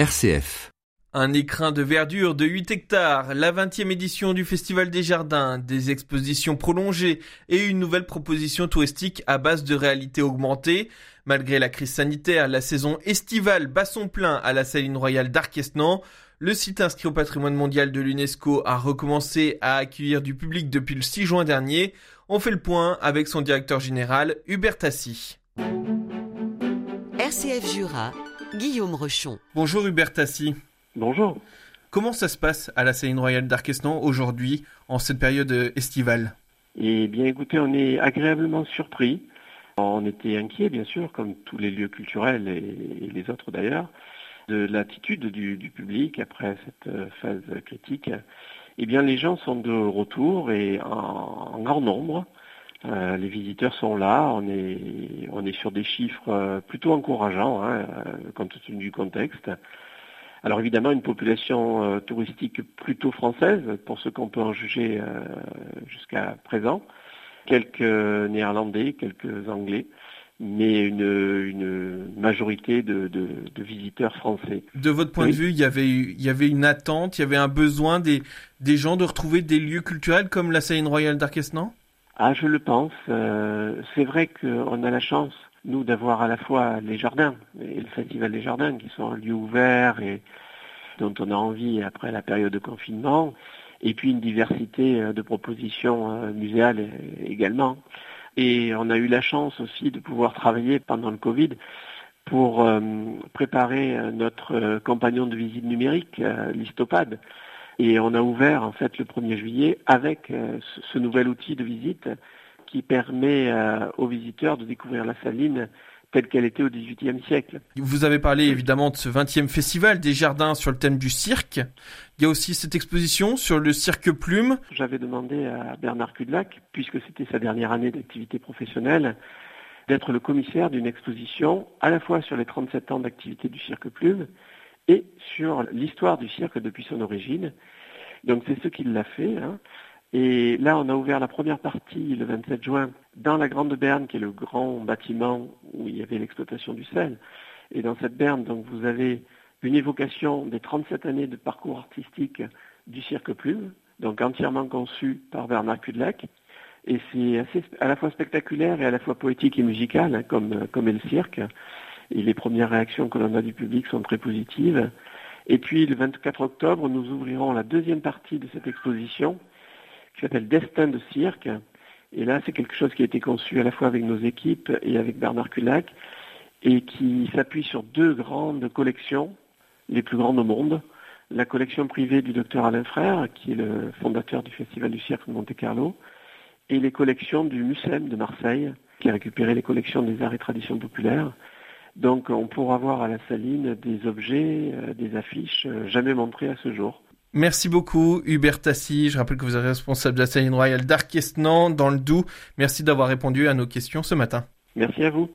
RCF. Un écrin de verdure de 8 hectares, la 20e édition du Festival des Jardins, des expositions prolongées et une nouvelle proposition touristique à base de réalité augmentée. Malgré la crise sanitaire, la saison estivale bat son plein à la Saline Royale d'Arquesnan. Le site inscrit au patrimoine mondial de l'UNESCO a recommencé à accueillir du public depuis le 6 juin dernier. On fait le point avec son directeur général, Hubert Tassi. RCF Jura, Guillaume Rechon. Bonjour Hubert Tassi. Bonjour. Comment ça se passe à la Saline Royale d'Arquesnan aujourd'hui, en cette période estivale? Eh bien écoutez, on est agréablement surpris. On était inquiet, bien sûr, comme tous les lieux culturels et, les autres d'ailleurs, de l'attitude du, public après cette euh, phase critique. Eh bien, les gens sont de retour et en, grand nombre. Euh, les visiteurs sont là. On est, on est sur des chiffres euh, plutôt encourageants, hein, compte tenu du contexte. Alors évidemment, une population touristique plutôt française, pour ce qu'on peut en juger jusqu'à présent quelques Néerlandais, quelques Anglais, mais une, majorité de, visiteurs français. De votre point de vue, il y, avait, il y avait une attente, il y avait un besoin des, des gens de retrouver des lieux culturels comme la Saline Royale d'Arquesnan Ah, je le pense. Euh, c'est vrai qu'on a la chance, nous, d'avoir à la fois les jardins et le Festival des Jardins, qui sont un lieu ouvert et dont on a envie après la période de confinement, et puis une diversité euh, de propositions euh, muséales également. Et on a eu la chance aussi de pouvoir travailler pendant le Covid pour euh, préparer notre compagnon de visite numérique, l'Histopad. Et on a ouvert en fait le 1er juillet avec ce nouvel outil de visite qui permet aux visiteurs de découvrir la saline telle qu'elle était au XVIIIe siècle. Vous avez parlé évidemment de ce 20e festival des jardins sur le thème du cirque. Il y a aussi cette exposition sur le cirque plume. J'avais demandé à Bernard Cudelac, puisque c'était sa dernière année d'activité professionnelle, d'être le commissaire d'une exposition à la fois sur les 37 ans d'activité du cirque plume et sur l'histoire du cirque depuis son origine. Donc c'est ce qu'il l'a fait. Hein. Et là, on a ouvert la première partie le 27 juin dans la Grande Berne, qui est le grand bâtiment où il y avait l'exploitation du sel. Et dans cette berne, donc, vous avez une évocation des 37 années de parcours artistique du cirque plume, donc entièrement conçu par Bernard Cudelac. Et c'est à la fois spectaculaire et à la fois poétique et musical, hein, comme, comme est le cirque. Et les premières réactions que l'on a du public sont très positives. Et puis le 24 octobre, nous ouvrirons la deuxième partie de cette exposition qui s'appelle Destin de cirque. Et là, c'est quelque chose qui a été conçu à la fois avec nos équipes et avec Bernard Culac et qui s'appuie sur deux grandes collections, les plus grandes au monde. La collection privée du docteur Alain Frère, qui est le fondateur du Festival du Cirque de Monte-Carlo, et les collections du MUSEM de Marseille, qui a récupéré les collections des arts et traditions populaires. Donc on pourra voir à la saline des objets, euh, des affiches euh, jamais montrées à ce jour. Merci beaucoup Hubert Tassi. Je rappelle que vous êtes responsable de la Saline Royale d'Arquesnan dans le Doubs. Merci d'avoir répondu à nos questions ce matin. Merci à vous.